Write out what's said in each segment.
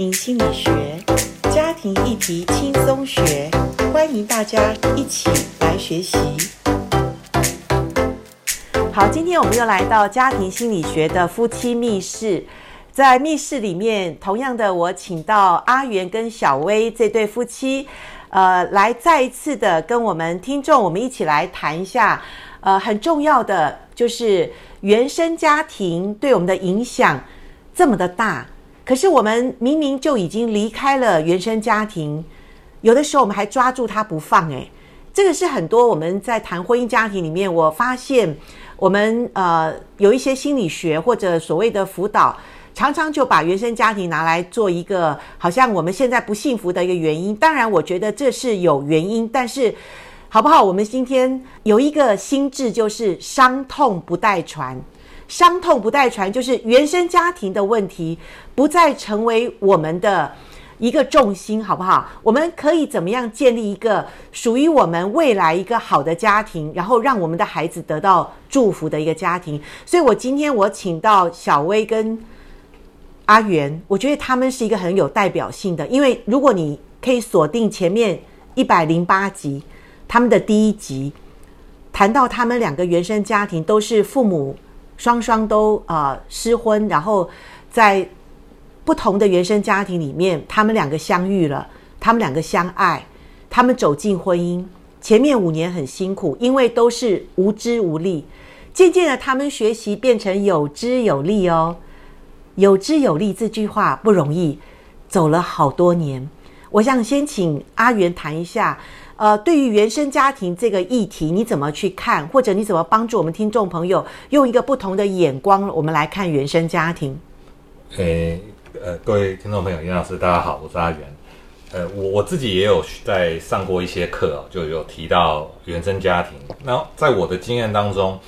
庭心理学，家庭议题轻松学，欢迎大家一起来学习。好，今天我们又来到家庭心理学的夫妻密室，在密室里面，同样的，我请到阿元跟小薇这对夫妻，呃，来再一次的跟我们听众，我们一起来谈一下，呃，很重要的就是原生家庭对我们的影响这么的大。可是我们明明就已经离开了原生家庭，有的时候我们还抓住它不放。诶，这个是很多我们在谈婚姻家庭里面，我发现我们呃有一些心理学或者所谓的辅导，常常就把原生家庭拿来做一个好像我们现在不幸福的一个原因。当然，我觉得这是有原因，但是好不好？我们今天有一个心智，就是伤痛不代传。伤痛不代传，就是原生家庭的问题不再成为我们的一个重心，好不好？我们可以怎么样建立一个属于我们未来一个好的家庭，然后让我们的孩子得到祝福的一个家庭？所以，我今天我请到小薇跟阿元，我觉得他们是一个很有代表性的，因为如果你可以锁定前面一百零八集，他们的第一集谈到他们两个原生家庭都是父母。双双都啊、呃、失婚，然后在不同的原生家庭里面，他们两个相遇了，他们两个相爱，他们走进婚姻。前面五年很辛苦，因为都是无知无力。渐渐的，他们学习变成有知有力哦。有知有力这句话不容易，走了好多年。我想先请阿元谈一下。呃，对于原生家庭这个议题，你怎么去看，或者你怎么帮助我们听众朋友用一个不同的眼光，我们来看原生家庭？诶，呃，各位听众朋友，严老师，大家好，我是阿元。呃，我我自己也有在上过一些课哦，就有提到原生家庭。那在我的经验当中，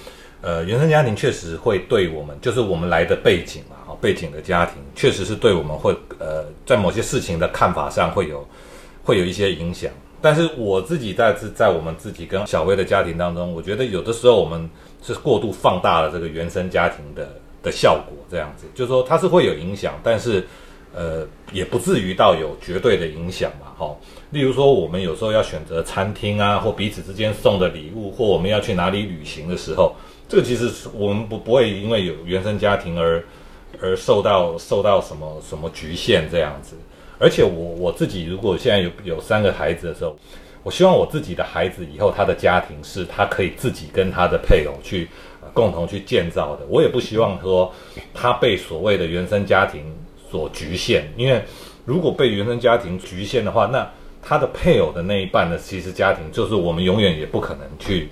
呃，原生家庭确实会对我们，就是我们来的背景嘛，哦，背景的家庭，确实是对我们会呃，在某些事情的看法上会有会有一些影响。但是我自己在在我们自己跟小薇的家庭当中，我觉得有的时候我们是过度放大了这个原生家庭的的效果，这样子，就是说它是会有影响，但是呃也不至于到有绝对的影响嘛，哈。例如说我们有时候要选择餐厅啊，或彼此之间送的礼物，或我们要去哪里旅行的时候，这个其实我们不不会因为有原生家庭而而受到受到什么什么局限这样子。而且我我自己如果现在有有三个孩子的时候，我希望我自己的孩子以后他的家庭是他可以自己跟他的配偶去，共同去建造的。我也不希望说他被所谓的原生家庭所局限，因为如果被原生家庭局限的话，那他的配偶的那一半呢，其实家庭就是我们永远也不可能去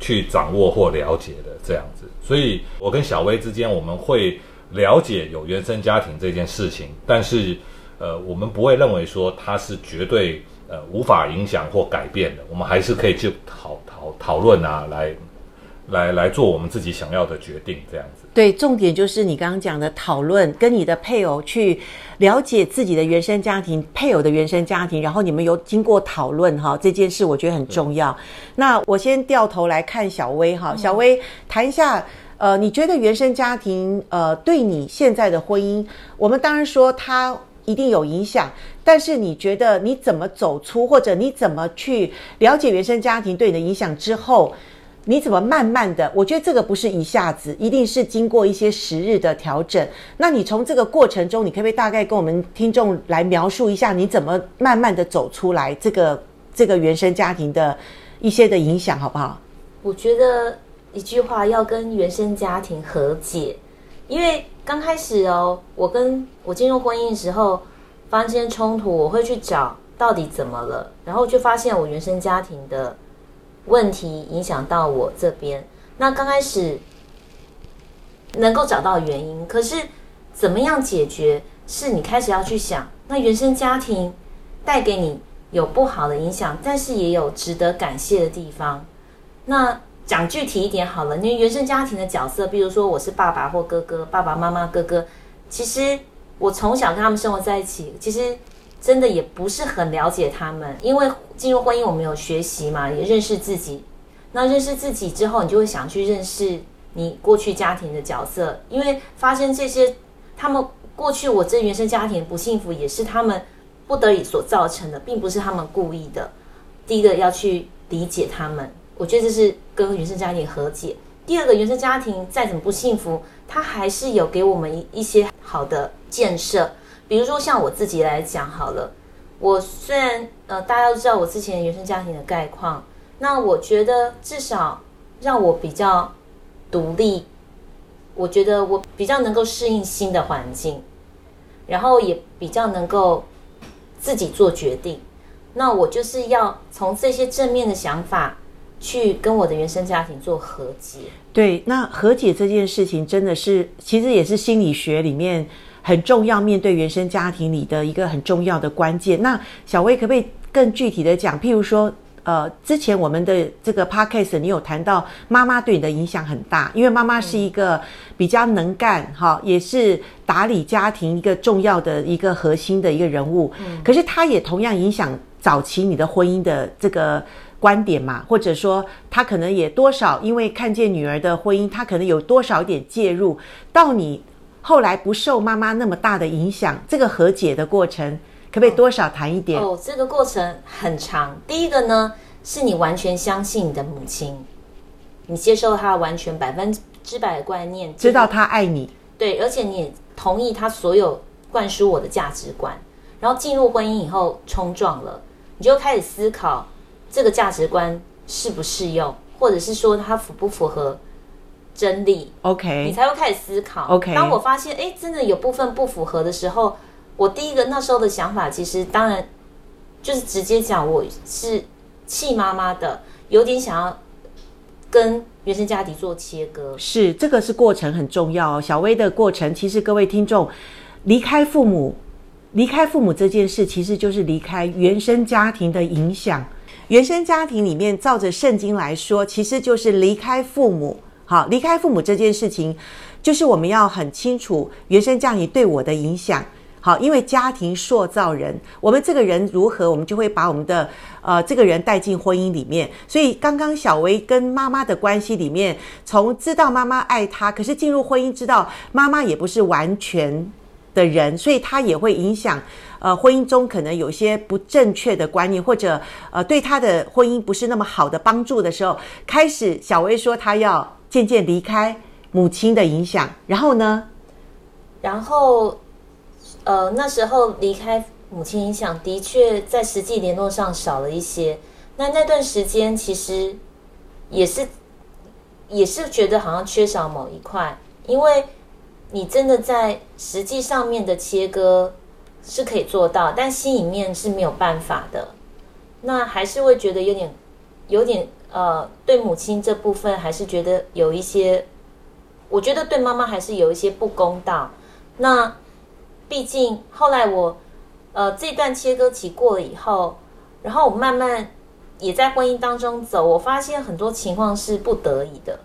去掌握或了解的这样子。所以，我跟小薇之间我们会了解有原生家庭这件事情，但是。呃，我们不会认为说它是绝对呃无法影响或改变的，我们还是可以去讨讨讨论啊，来来来做我们自己想要的决定，这样子。对，重点就是你刚刚讲的讨论，跟你的配偶去了解自己的原生家庭，配偶的原生家庭，然后你们有经过讨论哈，这件事我觉得很重要。那我先掉头来看小薇哈，小薇谈一下，呃，你觉得原生家庭呃对你现在的婚姻，我们当然说他。一定有影响，但是你觉得你怎么走出，或者你怎么去了解原生家庭对你的影响之后，你怎么慢慢的？我觉得这个不是一下子，一定是经过一些时日的调整。那你从这个过程中，你可不可以大概跟我们听众来描述一下，你怎么慢慢的走出来这个这个原生家庭的一些的影响，好不好？我觉得一句话，要跟原生家庭和解。因为刚开始哦，我跟我进入婚姻的时候发生冲突，我会去找到底怎么了，然后就发现我原生家庭的问题影响到我这边。那刚开始能够找到原因，可是怎么样解决，是你开始要去想，那原生家庭带给你有不好的影响，但是也有值得感谢的地方。那。讲具体一点好了，因为原生家庭的角色，比如说我是爸爸或哥哥，爸爸妈妈、哥哥，其实我从小跟他们生活在一起，其实真的也不是很了解他们。因为进入婚姻，我们有学习嘛，也认识自己。那认识自己之后，你就会想去认识你过去家庭的角色，因为发生这些，他们过去我这原生家庭不幸福，也是他们不得已所造成的，并不是他们故意的。第一个要去理解他们，我觉得这是跟原生家庭和解。第二个，原生家庭再怎么不幸福，他还是有给我们一一些好的建设。比如说像我自己来讲好了，我虽然呃大家都知道我之前原生家庭的概况，那我觉得至少让我比较独立。我觉得我比较能够适应新的环境，然后也比较能够自己做决定。那我就是要从这些正面的想法去跟我的原生家庭做和解。对，那和解这件事情真的是，其实也是心理学里面很重要，面对原生家庭里的一个很重要的关键。那小薇可不可以更具体的讲？譬如说。呃，之前我们的这个 podcast 你有谈到妈妈对你的影响很大，因为妈妈是一个比较能干哈，也是打理家庭一个重要的一个核心的一个人物。嗯，可是她也同样影响早期你的婚姻的这个观点嘛，或者说他可能也多少因为看见女儿的婚姻，他可能有多少点介入到你后来不受妈妈那么大的影响，这个和解的过程。可不可以多少谈一点？哦，这个过程很长。第一个呢，是你完全相信你的母亲，你接受她完全百分之百的观念，知道她爱你，对，而且你也同意她所有灌输我的价值观。然后进入婚姻以后冲撞了，你就开始思考这个价值观适不适用，或者是说它符不符合真理？OK，你才会开始思考。OK，当我发现哎，真的有部分不符合的时候。我第一个那时候的想法，其实当然就是直接讲，我是气妈妈的，有点想要跟原生家庭做切割。是，这个是过程很重要哦。小薇的过程，其实各位听众离开父母，离开父母这件事，其实就是离开原生家庭的影响。原生家庭里面，照着圣经来说，其实就是离开父母。好，离开父母这件事情，就是我们要很清楚原生家庭对我的影响。好，因为家庭塑造人，我们这个人如何，我们就会把我们的呃这个人带进婚姻里面。所以刚刚小薇跟妈妈的关系里面，从知道妈妈爱她，可是进入婚姻知道妈妈也不是完全的人，所以她也会影响呃婚姻中可能有些不正确的观念，或者呃对他的婚姻不是那么好的帮助的时候，开始小薇说她要渐渐离开母亲的影响，然后呢，然后。呃，那时候离开母亲影响的确在实际联络上少了一些。那那段时间其实也是也是觉得好像缺少某一块，因为你真的在实际上面的切割是可以做到，但心里面是没有办法的。那还是会觉得有点有点呃，对母亲这部分还是觉得有一些，我觉得对妈妈还是有一些不公道。那。毕竟后来我，呃，这段切割期过了以后，然后我慢慢也在婚姻当中走，我发现很多情况是不得已的。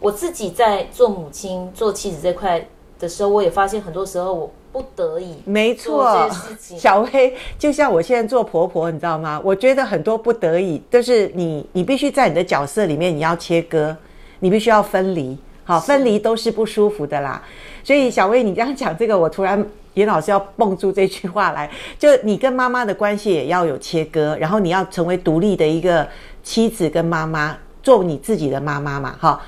我自己在做母亲、做妻子这块的时候，我也发现很多时候我不得已。没错，小薇就像我现在做婆婆，你知道吗？我觉得很多不得已就是你，你必须在你的角色里面，你要切割，你必须要分离。好，分离都是不舒服的啦。所以小薇，你这样讲这个，我突然。严老师要蹦出这句话来，就你跟妈妈的关系也要有切割，然后你要成为独立的一个妻子跟妈妈，做你自己的妈妈嘛，哈，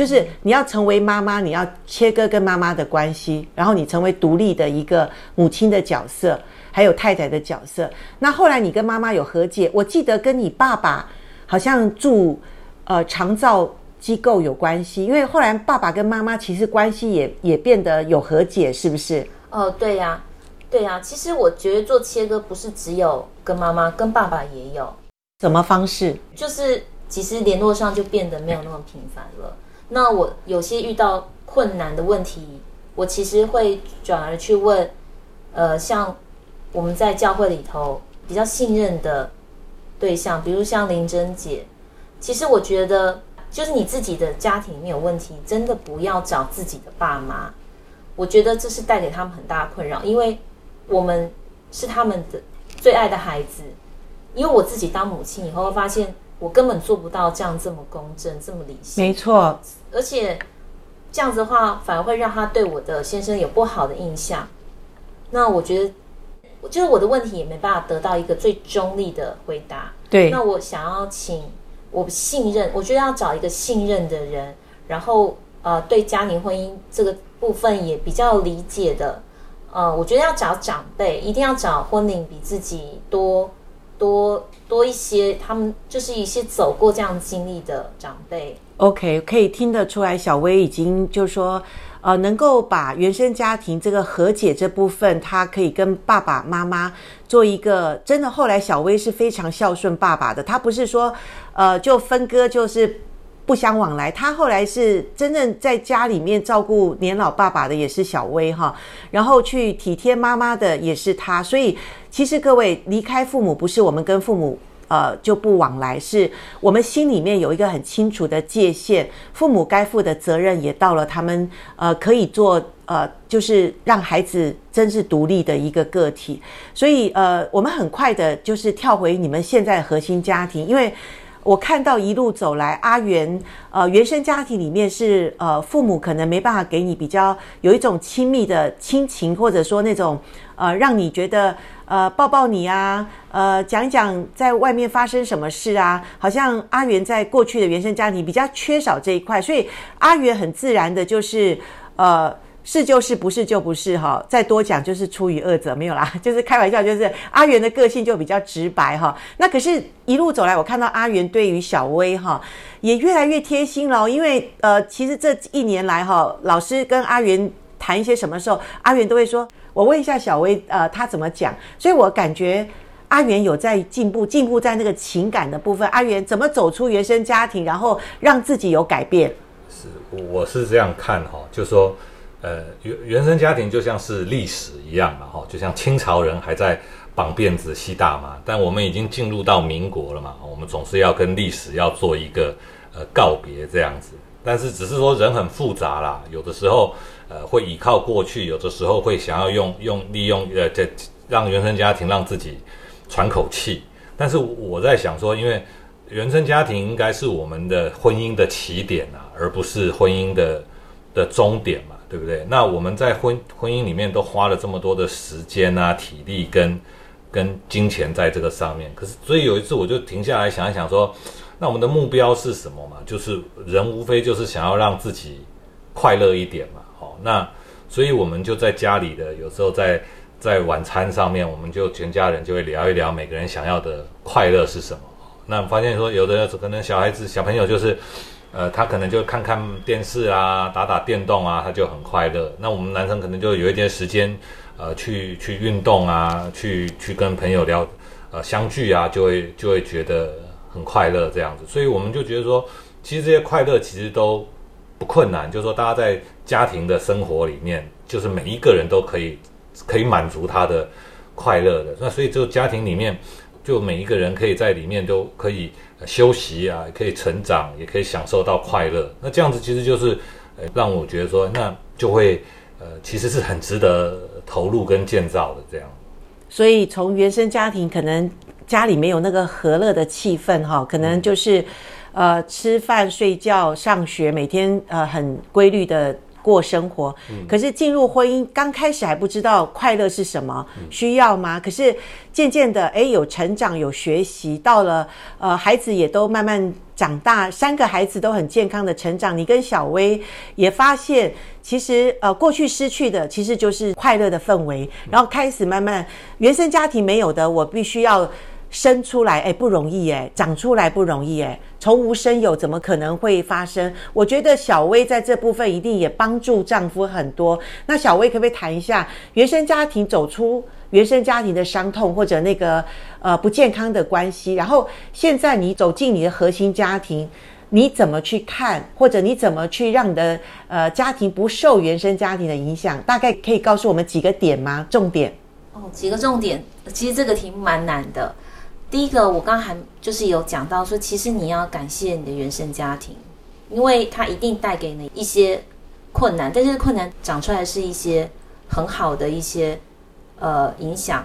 就是你要成为妈妈，你要切割跟妈妈的关系，然后你成为独立的一个母亲的角色，还有太太的角色。那后来你跟妈妈有和解，我记得跟你爸爸好像住呃长照机构有关系，因为后来爸爸跟妈妈其实关系也也变得有和解，是不是？哦，对呀，对呀。其实我觉得做切割不是只有跟妈妈，跟爸爸也有。什么方式？就是其实联络上就变得没有那么频繁了。那我有些遇到困难的问题，我其实会转而去问，呃，像我们在教会里头比较信任的对象，比如像林珍姐。其实我觉得，就是你自己的家庭里面有问题，真的不要找自己的爸妈。我觉得这是带给他们很大的困扰，因为我们是他们的最爱的孩子。因为我自己当母亲以后，会发现我根本做不到这样这么公正、这么理性。没错，而且这样子的话，反而会让他对我的先生有不好的印象。那我觉得，就是我的问题也没办法得到一个最中立的回答。对，那我想要请我信任，我觉得要找一个信任的人，然后呃，对家庭婚姻这个部分也比较理解的。呃，我觉得要找长辈，一定要找婚龄比自己多多多一些，他们就是一些走过这样经历的长辈。OK，可以听得出来，小薇已经就是说，呃，能够把原生家庭这个和解这部分，他可以跟爸爸妈妈做一个真的。后来小薇是非常孝顺爸爸的，他不是说，呃，就分割就是。不相往来，他后来是真正在家里面照顾年老爸爸的也是小薇哈，然后去体贴妈妈的也是他，所以其实各位离开父母不是我们跟父母呃就不往来，是我们心里面有一个很清楚的界限，父母该负的责任也到了他们呃可以做呃就是让孩子真是独立的一个个体，所以呃我们很快的就是跳回你们现在核心家庭，因为。我看到一路走来，阿原，呃，原生家庭里面是呃，父母可能没办法给你比较有一种亲密的亲情，或者说那种呃，让你觉得呃，抱抱你啊，呃，讲一讲在外面发生什么事啊，好像阿元在过去的原生家庭比较缺少这一块，所以阿元很自然的就是呃。是就是，不是就不是哈。再多讲就是出于恶者，没有啦，就是开玩笑。就是阿元的个性就比较直白哈。那可是，一路走来，我看到阿元对于小薇哈也越来越贴心了。因为呃，其实这一年来哈，老师跟阿元谈一些什么时候，阿元都会说：“我问一下小薇，呃，他怎么讲？”所以我感觉阿原有在进步，进步在那个情感的部分。阿原怎么走出原生家庭，然后让自己有改变？是，我是这样看哈，就说。呃，原原生家庭就像是历史一样嘛，哈，就像清朝人还在绑辫子吸大麻，但我们已经进入到民国了嘛，我们总是要跟历史要做一个呃告别这样子。但是只是说人很复杂啦，有的时候呃会依靠过去，有的时候会想要用用利用呃这让原生家庭让自己喘口气。但是我在想说，因为原生家庭应该是我们的婚姻的起点啊，而不是婚姻的的终点嘛。对不对？那我们在婚婚姻里面都花了这么多的时间啊、体力跟跟金钱在这个上面。可是，所以有一次我就停下来想一想，说，那我们的目标是什么嘛？就是人无非就是想要让自己快乐一点嘛。那所以我们就在家里的有时候在在晚餐上面，我们就全家人就会聊一聊每个人想要的快乐是什么。那发现说，有的可能小孩子小朋友就是。呃，他可能就看看电视啊，打打电动啊，他就很快乐。那我们男生可能就有一点时间，呃，去去运动啊，去去跟朋友聊，呃，相聚啊，就会就会觉得很快乐这样子。所以我们就觉得说，其实这些快乐其实都不困难，就是说大家在家庭的生活里面，就是每一个人都可以可以满足他的快乐的。那所以就家庭里面，就每一个人可以在里面都可以。休息啊，可以成长，也可以享受到快乐。那这样子其实就是，呃，让我觉得说，那就会，呃，其实是很值得投入跟建造的这样。所以从原生家庭，可能家里没有那个和乐的气氛哈，可能就是，呃，吃饭、睡觉、上学，每天呃很规律的。过生活，可是进入婚姻刚开始还不知道快乐是什么，需要吗？可是渐渐的，诶，有成长，有学习，到了呃，孩子也都慢慢长大，三个孩子都很健康的成长。你跟小薇也发现，其实呃，过去失去的其实就是快乐的氛围，然后开始慢慢原生家庭没有的，我必须要。生出来诶，不容易诶，长出来不容易诶，从无生有，怎么可能会发生？我觉得小薇在这部分一定也帮助丈夫很多。那小薇可不可以谈一下原生家庭走出原生家庭的伤痛，或者那个呃不健康的关系？然后现在你走进你的核心家庭，你怎么去看，或者你怎么去让你的呃家庭不受原生家庭的影响？大概可以告诉我们几个点吗？重点？哦，几个重点。其实这个题目蛮难的。第一个，我刚刚还就是有讲到说，其实你要感谢你的原生家庭，因为它一定带给你一些困难，但是困难长出来是一些很好的一些呃影响。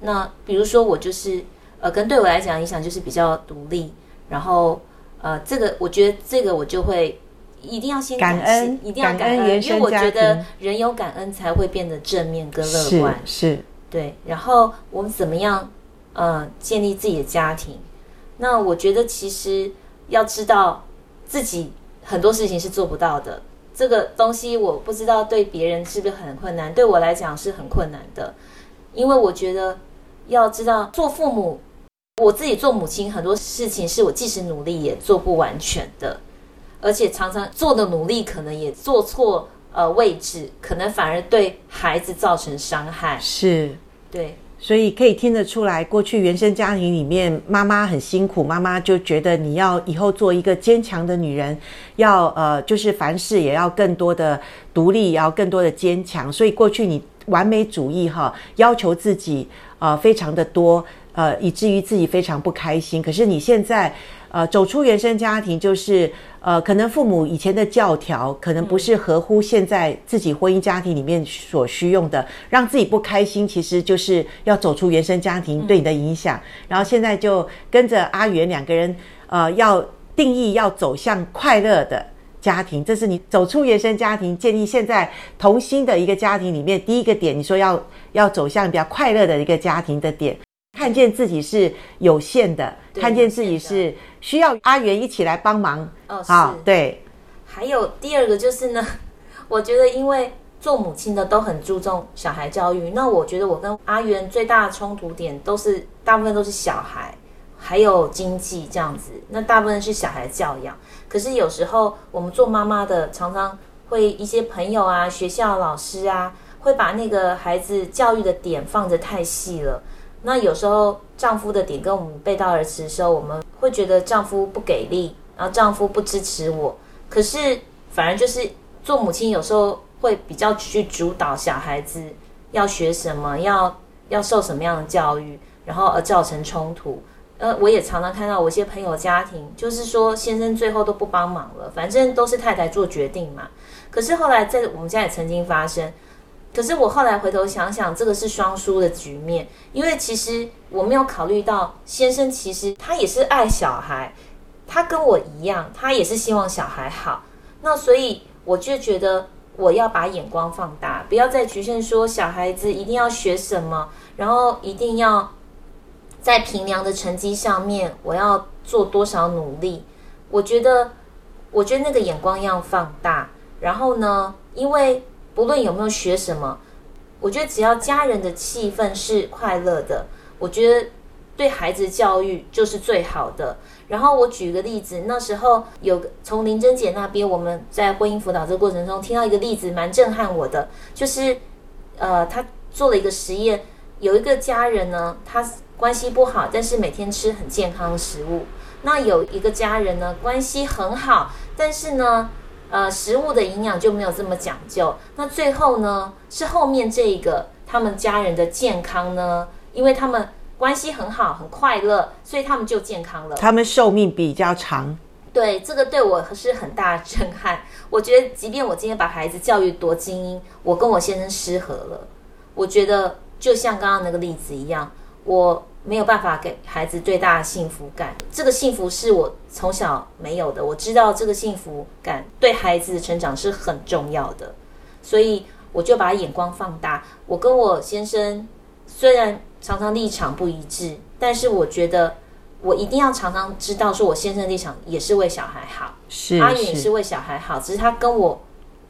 那比如说我就是呃，跟对我来讲影响就是比较独立，然后呃，这个我觉得这个我就会一定要先感恩，一定要感恩，因为我觉得人有感恩才会变得正面跟乐观。是，是对。然后我们怎么样，呃，建立自己的家庭？那我觉得其实要知道自己很多事情是做不到的。这个东西我不知道对别人是不是很困难，对我来讲是很困难的，因为我觉得要知道做父母，我自己做母亲很多事情是我即使努力也做不完全的。而且常常做的努力可能也做错呃位置，可能反而对孩子造成伤害。是，对，所以可以听得出来，过去原生家庭里面妈妈很辛苦，妈妈就觉得你要以后做一个坚强的女人，要呃就是凡事也要更多的独立，也要更多的坚强。所以过去你完美主义哈，要求自己呃非常的多，呃以至于自己非常不开心。可是你现在。呃，走出原生家庭，就是呃，可能父母以前的教条，可能不是合乎现在自己婚姻家庭里面所需用的，让自己不开心，其实就是要走出原生家庭对你的影响。然后现在就跟着阿原两个人，呃，要定义要走向快乐的家庭，这是你走出原生家庭，建立现在同心的一个家庭里面第一个点。你说要要走向比较快乐的一个家庭的点。看见自己是有限的，看见自己是需要阿元一起来帮忙。哦，好，对。还有第二个就是呢，我觉得因为做母亲的都很注重小孩教育，那我觉得我跟阿元最大的冲突点都是大部分都是小孩，还有经济这样子。那大部分是小孩教养，可是有时候我们做妈妈的常常会一些朋友啊、学校老师啊，会把那个孩子教育的点放得太细了。那有时候丈夫的点跟我们背道而驰的时候，我们会觉得丈夫不给力，然后丈夫不支持我。可是反而就是做母亲有时候会比较去主导小孩子要学什么，要要受什么样的教育，然后而造成冲突。呃，我也常常看到我一些朋友家庭，就是说先生最后都不帮忙了，反正都是太太做决定嘛。可是后来在我们家也曾经发生。可是我后来回头想想，这个是双输的局面，因为其实我没有考虑到先生其实他也是爱小孩，他跟我一样，他也是希望小孩好。那所以我就觉得我要把眼光放大，不要再局限说小孩子一定要学什么，然后一定要在平良的成绩上面我要做多少努力。我觉得，我觉得那个眼光要放大。然后呢，因为。不论有没有学什么，我觉得只要家人的气氛是快乐的，我觉得对孩子教育就是最好的。然后我举个例子，那时候有个从林珍姐那边，我们在婚姻辅导这个过程中听到一个例子，蛮震撼我的，就是呃，他做了一个实验，有一个家人呢，他关系不好，但是每天吃很健康的食物；那有一个家人呢，关系很好，但是呢。呃，食物的营养就没有这么讲究。那最后呢，是后面这一个他们家人的健康呢，因为他们关系很好，很快乐，所以他们就健康了。他们寿命比较长。对，这个对我是很大的震撼。我觉得，即便我今天把孩子教育多精英，我跟我先生失和了，我觉得就像刚刚那个例子一样，我。没有办法给孩子最大的幸福感，这个幸福是我从小没有的。我知道这个幸福感对孩子的成长是很重要的，所以我就把眼光放大。我跟我先生虽然常常立场不一致，但是我觉得我一定要常常知道，说我先生的立场也是为小孩好，是，阿远也是为小孩好，只是他跟我。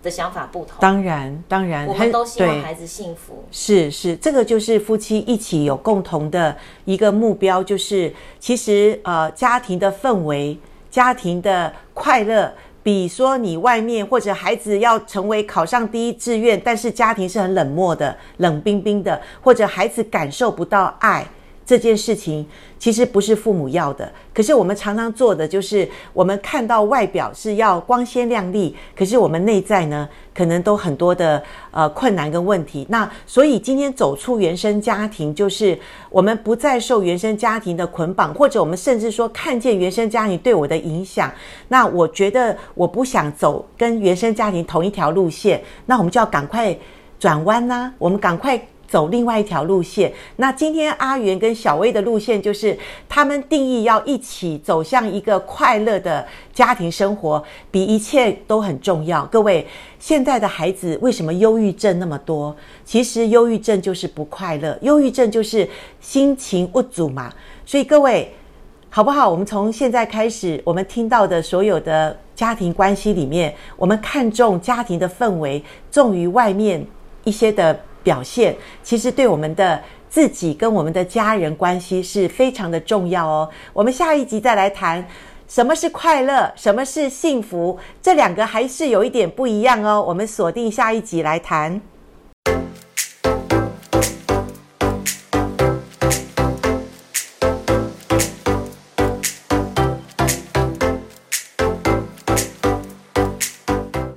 的想法不同，当然，当然，我们都希望孩子幸福。是是，这个就是夫妻一起有共同的一个目标，就是其实呃，家庭的氛围、家庭的快乐，比说你外面或者孩子要成为考上第一志愿，但是家庭是很冷漠的、冷冰冰的，或者孩子感受不到爱。这件事情其实不是父母要的，可是我们常常做的就是，我们看到外表是要光鲜亮丽，可是我们内在呢，可能都很多的呃困难跟问题。那所以今天走出原生家庭，就是我们不再受原生家庭的捆绑，或者我们甚至说看见原生家庭对我的影响。那我觉得我不想走跟原生家庭同一条路线，那我们就要赶快转弯呐，我们赶快。走另外一条路线。那今天阿原跟小薇的路线就是，他们定义要一起走向一个快乐的家庭生活，比一切都很重要。各位，现在的孩子为什么忧郁症那么多？其实忧郁症就是不快乐，忧郁症就是心情不足嘛。所以各位。好不好？我们从现在开始，我们听到的所有的家庭关系里面，我们看重家庭的氛围，重于外面一些的表现。其实对我们的自己跟我们的家人关系是非常的重要哦。我们下一集再来谈什么是快乐，什么是幸福，这两个还是有一点不一样哦。我们锁定下一集来谈。